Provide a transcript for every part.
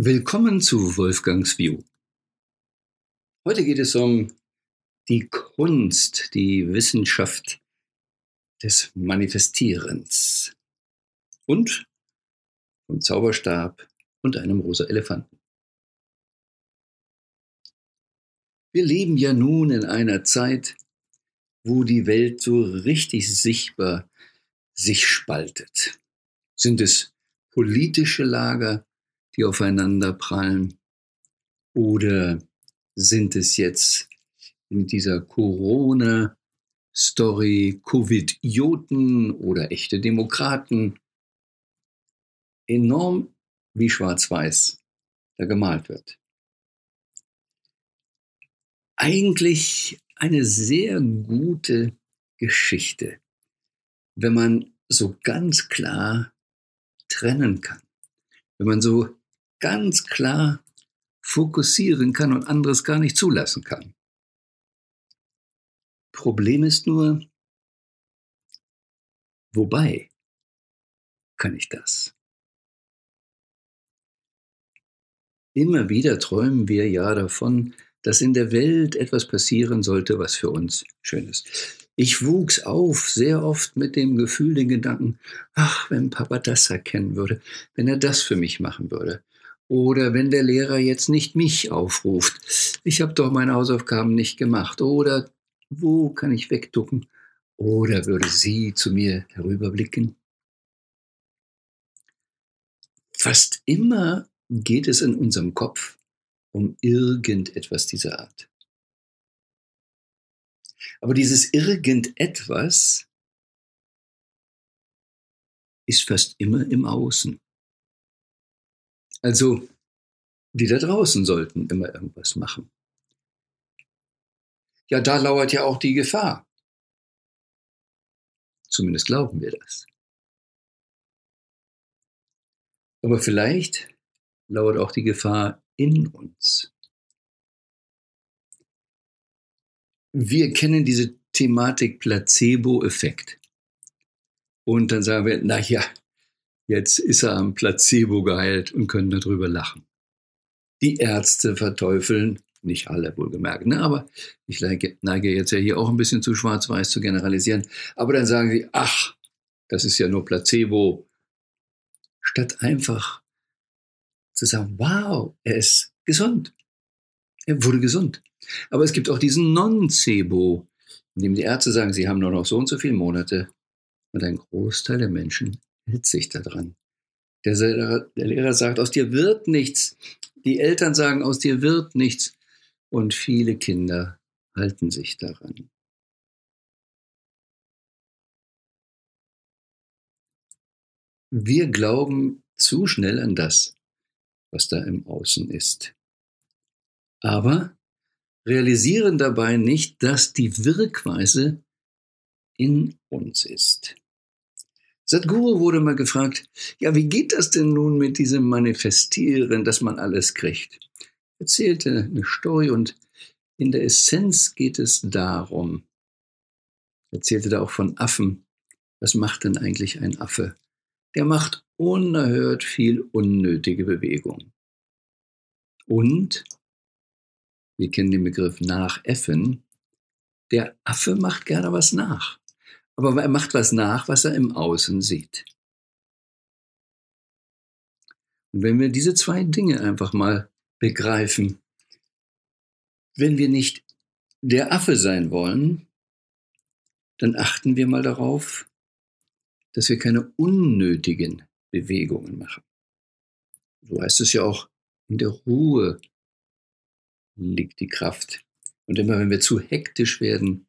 Willkommen zu Wolfgangs View. Heute geht es um die Kunst, die Wissenschaft des Manifestierens und vom Zauberstab und einem rosa Elefanten. Wir leben ja nun in einer Zeit, wo die Welt so richtig sichtbar sich spaltet. Sind es politische Lager, die aufeinander prallen? Oder sind es jetzt in dieser Corona-Story Covid-Joten oder echte Demokraten? Enorm wie schwarz-weiß da gemalt wird. Eigentlich eine sehr gute Geschichte, wenn man so ganz klar trennen kann. Wenn man so ganz klar fokussieren kann und anderes gar nicht zulassen kann. Problem ist nur, wobei kann ich das? Immer wieder träumen wir ja davon, dass in der Welt etwas passieren sollte, was für uns schön ist. Ich wuchs auf sehr oft mit dem Gefühl, den Gedanken, ach, wenn Papa das erkennen würde, wenn er das für mich machen würde. Oder wenn der Lehrer jetzt nicht mich aufruft, ich habe doch meine Hausaufgaben nicht gemacht. Oder wo kann ich wegducken? Oder würde sie zu mir herüberblicken? Fast immer geht es in unserem Kopf um irgendetwas dieser Art. Aber dieses irgendetwas ist fast immer im Außen. Also, die da draußen sollten immer irgendwas machen. Ja, da lauert ja auch die Gefahr. Zumindest glauben wir das. Aber vielleicht lauert auch die Gefahr in uns. wir kennen diese Thematik Placebo-Effekt. Und dann sagen wir, na ja, jetzt ist er am Placebo geheilt und können darüber lachen. Die Ärzte verteufeln, nicht alle wohlgemerkt, ne? aber ich neige, jetzt ja hier auch ein bisschen zu schwarz-weiß zu generalisieren. Aber dann sagen sie, ach, das ist ja nur Placebo. Statt einfach zu sagen, wow, er ist gesund. Er wurde gesund. Aber es gibt auch diesen Nocebo, in dem die Ärzte sagen, sie haben nur noch so und so viele Monate. Und ein Großteil der Menschen hält sich daran. Der, der Lehrer sagt, aus dir wird nichts. Die Eltern sagen, aus dir wird nichts. Und viele Kinder halten sich daran. Wir glauben zu schnell an das, was da im Außen ist. Aber realisieren dabei nicht, dass die Wirkweise in uns ist. Sadhguru wurde mal gefragt, ja, wie geht das denn nun mit diesem Manifestieren, dass man alles kriegt? Er erzählte eine Story und in der Essenz geht es darum, er erzählte da auch von Affen. Was macht denn eigentlich ein Affe? Der macht unerhört viel unnötige Bewegung. Und wir kennen den Begriff nachäffen, der Affe macht gerne was nach. Aber er macht was nach, was er im Außen sieht. Und wenn wir diese zwei Dinge einfach mal begreifen, wenn wir nicht der Affe sein wollen, dann achten wir mal darauf, dass wir keine unnötigen Bewegungen machen. So heißt es ja auch in der Ruhe liegt die Kraft. Und immer wenn wir zu hektisch werden,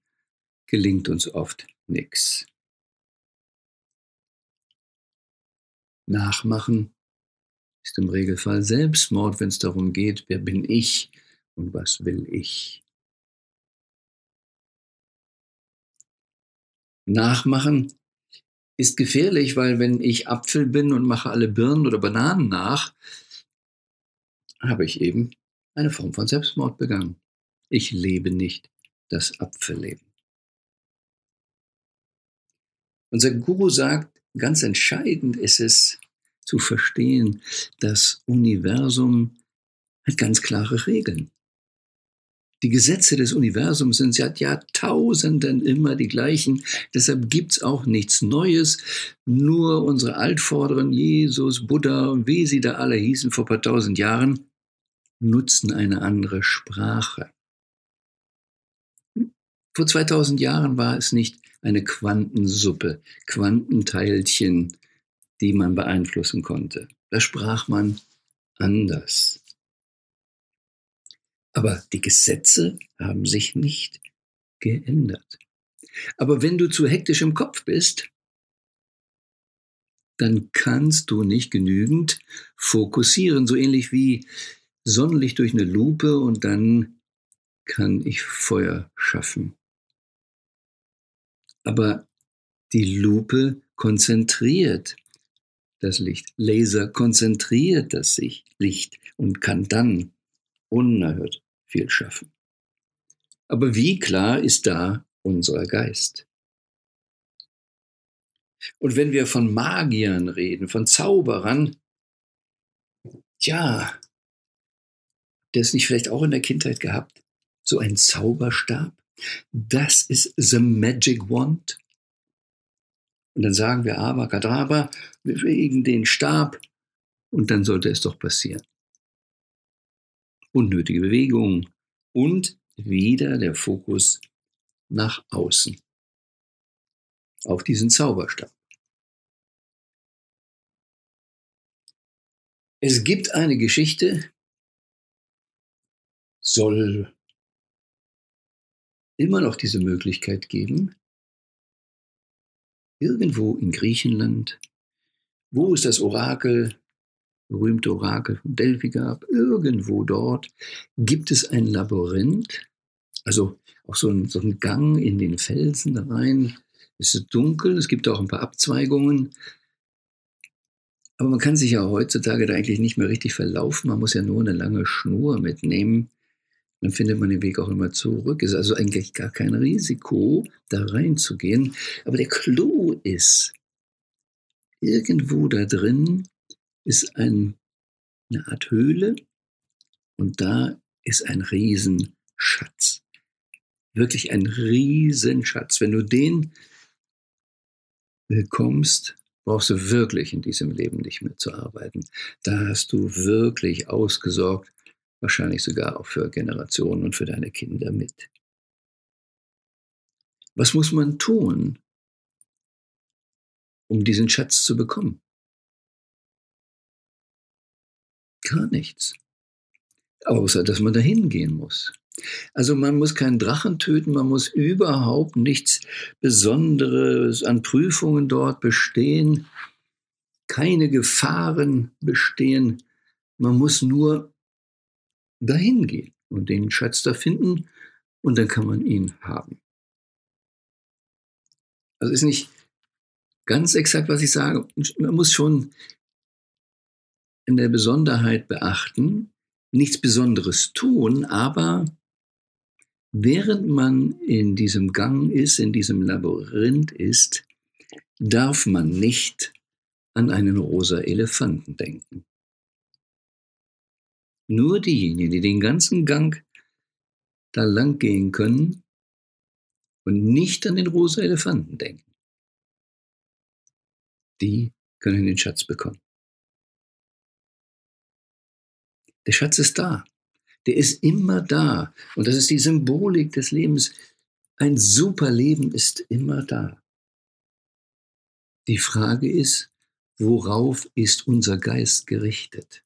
gelingt uns oft nichts. Nachmachen ist im Regelfall Selbstmord, wenn es darum geht, wer bin ich und was will ich. Nachmachen ist gefährlich, weil wenn ich Apfel bin und mache alle Birnen oder Bananen nach, habe ich eben eine Form von Selbstmord begangen. Ich lebe nicht das Apfelleben. Unser Guru sagt, ganz entscheidend ist es, zu verstehen, das Universum hat ganz klare Regeln. Die Gesetze des Universums sind seit Jahrtausenden immer die gleichen. Deshalb gibt's auch nichts Neues. Nur unsere Altvorderen, Jesus, Buddha und wie sie da alle hießen vor paar tausend Jahren, nutzen eine andere Sprache. Vor 2000 Jahren war es nicht eine Quantensuppe, Quantenteilchen, die man beeinflussen konnte. Da sprach man anders. Aber die Gesetze haben sich nicht geändert. Aber wenn du zu hektisch im Kopf bist, dann kannst du nicht genügend fokussieren, so ähnlich wie Sonnenlicht durch eine Lupe und dann kann ich Feuer schaffen. Aber die Lupe konzentriert das Licht. Laser konzentriert das Licht und kann dann unerhört viel schaffen. Aber wie klar ist da unser Geist? Und wenn wir von Magiern reden, von Zauberern, tja, der es nicht vielleicht auch in der Kindheit gehabt, so ein Zauberstab? Das ist the magic wand. Und dann sagen wir Abracadabra, wir bewegen den Stab und dann sollte es doch passieren unnötige Bewegungen und wieder der Fokus nach außen auf diesen Zauberstab. Es gibt eine Geschichte, soll immer noch diese Möglichkeit geben, irgendwo in Griechenland, wo ist das Orakel berühmte Orakel von Delphi gab, irgendwo dort gibt es ein Labyrinth, also auch so ein, so ein Gang in den Felsen rein. Es ist dunkel, es gibt auch ein paar Abzweigungen. Aber man kann sich ja heutzutage da eigentlich nicht mehr richtig verlaufen. Man muss ja nur eine lange Schnur mitnehmen. Dann findet man den Weg auch immer zurück. Es ist also eigentlich gar kein Risiko, da reinzugehen. Aber der Clou ist, irgendwo da drin ist ein, eine Art Höhle und da ist ein Riesenschatz. Wirklich ein Riesenschatz. Wenn du den bekommst, brauchst du wirklich in diesem Leben nicht mehr zu arbeiten. Da hast du wirklich ausgesorgt, wahrscheinlich sogar auch für Generationen und für deine Kinder mit. Was muss man tun, um diesen Schatz zu bekommen? Gar nichts. Außer, dass man dahin gehen muss. Also man muss keinen Drachen töten, man muss überhaupt nichts Besonderes an Prüfungen dort bestehen, keine Gefahren bestehen. Man muss nur dahin gehen und den Schatz da finden und dann kann man ihn haben. Also ist nicht ganz exakt, was ich sage. Man muss schon in der Besonderheit beachten, nichts Besonderes tun, aber während man in diesem Gang ist, in diesem Labyrinth ist, darf man nicht an einen rosa Elefanten denken. Nur diejenigen, die den ganzen Gang da lang gehen können und nicht an den rosa Elefanten denken, die können den Schatz bekommen. Der Schatz ist da. Der ist immer da. Und das ist die Symbolik des Lebens. Ein super Leben ist immer da. Die Frage ist, worauf ist unser Geist gerichtet?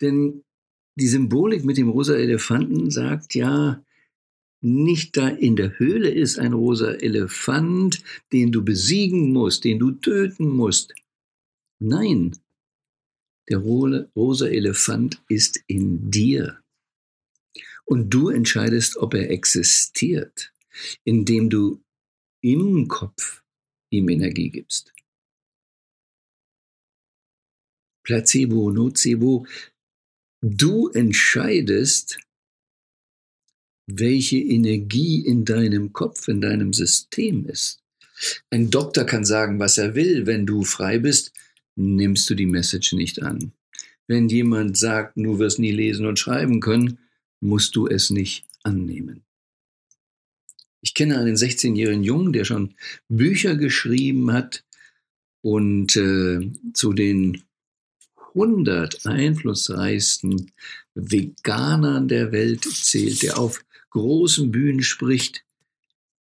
Denn die Symbolik mit dem rosa Elefanten sagt ja, nicht da in der Höhle ist ein rosa Elefant, den du besiegen musst, den du töten musst. Nein, der rosa Elefant ist in dir. Und du entscheidest, ob er existiert, indem du im Kopf ihm Energie gibst. Placebo, Nocebo. Du entscheidest, welche Energie in deinem Kopf, in deinem System ist. Ein Doktor kann sagen, was er will. Wenn du frei bist, nimmst du die Message nicht an. Wenn jemand sagt, du wirst nie lesen und schreiben können, musst du es nicht annehmen. Ich kenne einen 16-jährigen Jungen, der schon Bücher geschrieben hat und äh, zu den 100 einflussreichsten Veganern der Welt zählt, der auf großen Bühnen spricht.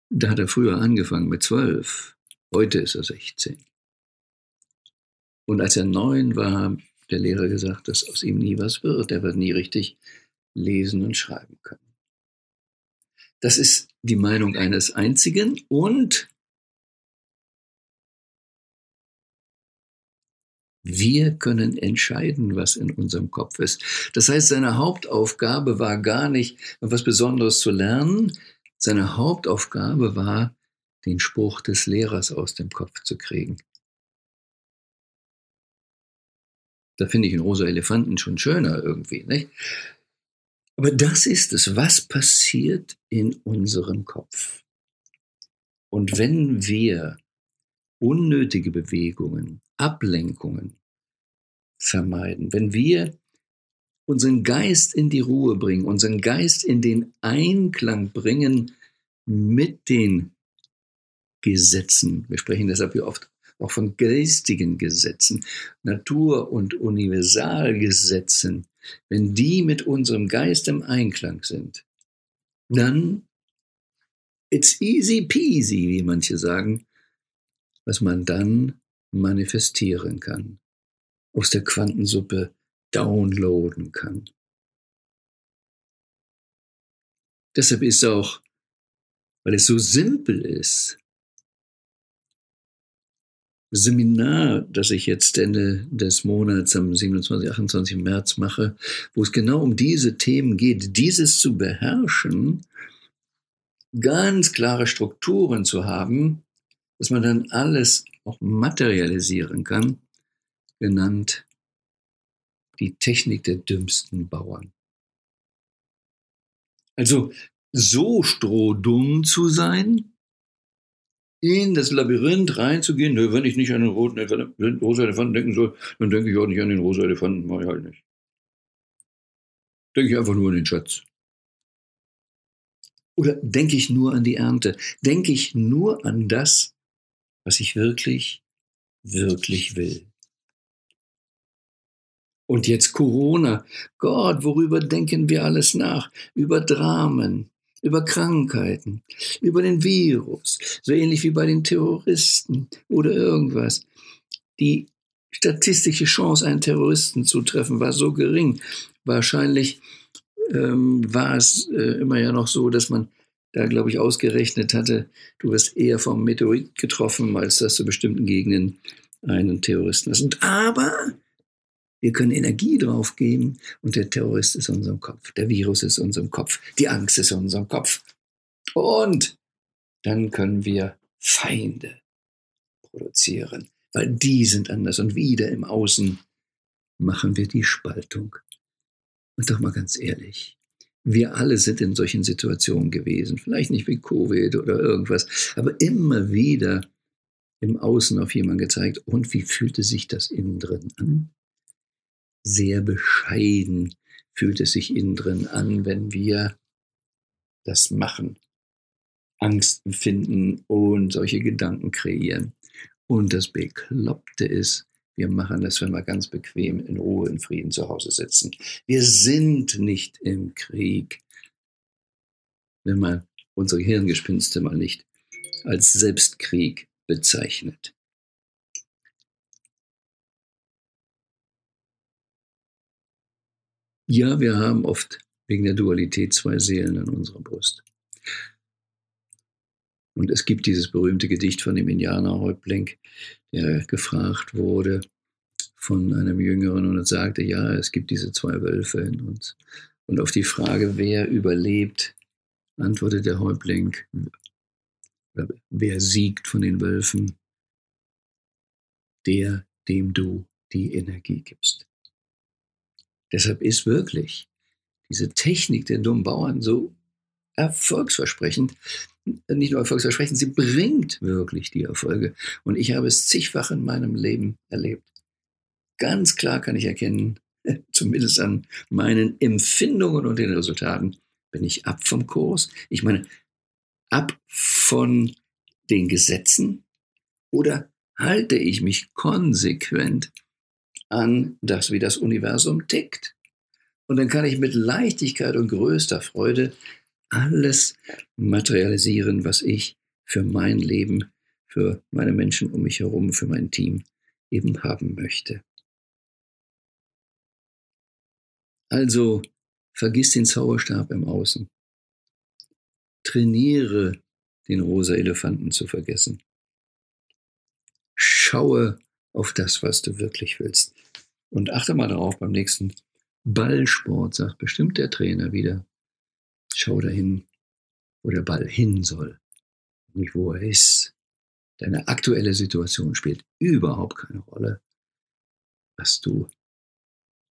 Da hat er früher angefangen mit 12. Heute ist er 16. Und als er neun war, der Lehrer gesagt, dass aus ihm nie was wird. Er wird nie richtig lesen und schreiben können. Das ist die Meinung eines Einzigen und Wir können entscheiden, was in unserem Kopf ist. Das heißt, seine Hauptaufgabe war gar nicht, etwas Besonderes zu lernen. Seine Hauptaufgabe war, den Spruch des Lehrers aus dem Kopf zu kriegen. Da finde ich einen rosa Elefanten schon schöner irgendwie, nicht? Aber das ist es, was passiert in unserem Kopf. Und wenn wir unnötige Bewegungen, Ablenkungen vermeiden. Wenn wir unseren Geist in die Ruhe bringen, unseren Geist in den Einklang bringen mit den Gesetzen. Wir sprechen deshalb hier oft auch von geistigen Gesetzen, Natur- und Universalgesetzen. Wenn die mit unserem Geist im Einklang sind, dann it's easy peasy, wie manche sagen, was man dann manifestieren kann, aus der Quantensuppe downloaden kann. Deshalb ist auch, weil es so simpel ist, Seminar, das ich jetzt Ende des Monats am 27, 28. März mache, wo es genau um diese Themen geht, dieses zu beherrschen, ganz klare Strukturen zu haben, dass man dann alles auch materialisieren kann, genannt die Technik der dümmsten Bauern. Also so strohdumm zu sein, in das Labyrinth reinzugehen, wenn ich nicht an den roten Elefanten, rosa Elefanten denken soll, dann denke ich auch nicht an den rosa Elefanten, mache ich halt nicht. Denke ich einfach nur an den Schatz. Oder denke ich nur an die Ernte? Denke ich nur an das, was ich wirklich, wirklich will. Und jetzt Corona. Gott, worüber denken wir alles nach? Über Dramen, über Krankheiten, über den Virus, so ähnlich wie bei den Terroristen oder irgendwas. Die statistische Chance, einen Terroristen zu treffen, war so gering. Wahrscheinlich ähm, war es äh, immer ja noch so, dass man da, glaube ich, ausgerechnet hatte, du wirst eher vom Meteorit getroffen, als dass du bestimmten Gegenden einen Terroristen hast. Und aber wir können Energie drauf geben und der Terrorist ist in unserem Kopf, der Virus ist in unserem Kopf, die Angst ist in unserem Kopf. Und dann können wir Feinde produzieren, weil die sind anders und wieder im Außen machen wir die Spaltung. Und doch mal ganz ehrlich, wir alle sind in solchen Situationen gewesen. Vielleicht nicht wie Covid oder irgendwas, aber immer wieder im Außen auf jemanden gezeigt. Und wie fühlte sich das innen drin an? Sehr bescheiden fühlt es sich innen drin an, wenn wir das machen. Angst empfinden und solche Gedanken kreieren. Und das Bekloppte ist, wir machen das, wenn wir ganz bequem in Ruhe, in Frieden zu Hause sitzen. Wir sind nicht im Krieg. Wenn man unsere Hirngespinste mal nicht als Selbstkrieg bezeichnet. Ja, wir haben oft wegen der Dualität zwei Seelen in unserer Brust. Und es gibt dieses berühmte Gedicht von dem Indianerhäuptling, der gefragt wurde von einem Jüngeren und sagte, ja, es gibt diese zwei Wölfe in uns. Und auf die Frage, wer überlebt, antwortet der Häuptling, wer siegt von den Wölfen? Der, dem du die Energie gibst. Deshalb ist wirklich diese Technik der dummen Bauern so erfolgsversprechend, nicht nur Erfolgsversprechen, sie bringt wirklich die Erfolge. Und ich habe es zigfach in meinem Leben erlebt. Ganz klar kann ich erkennen, zumindest an meinen Empfindungen und den Resultaten, bin ich ab vom Kurs. Ich meine, ab von den Gesetzen oder halte ich mich konsequent an das, wie das Universum tickt. Und dann kann ich mit Leichtigkeit und größter Freude alles materialisieren, was ich für mein Leben, für meine Menschen um mich herum, für mein Team eben haben möchte. Also vergiss den Zauberstab im Außen. Trainiere den rosa Elefanten zu vergessen. Schaue auf das, was du wirklich willst. Und achte mal darauf beim nächsten Ballsport, sagt bestimmt der Trainer wieder. Schau dahin, wo der Ball hin soll, nicht wo er ist. Deine aktuelle Situation spielt überhaupt keine Rolle, was du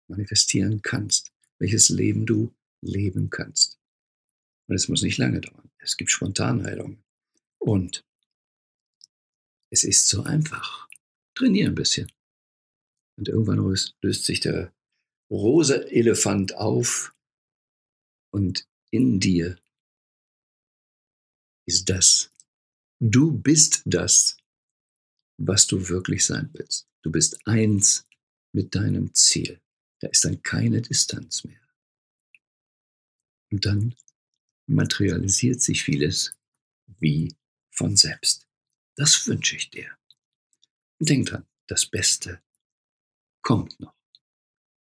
manifestieren kannst, welches Leben du leben kannst. Und es muss nicht lange dauern. Es gibt Spontanheilungen. Und es ist so einfach. Trainier ein bisschen. Und irgendwann löst, löst sich der rosa Elefant auf und in dir ist das. Du bist das, was du wirklich sein willst. Du bist eins mit deinem Ziel. Da ist dann keine Distanz mehr. Und dann materialisiert sich vieles wie von selbst. Das wünsche ich dir. Und denk dran, das Beste kommt noch.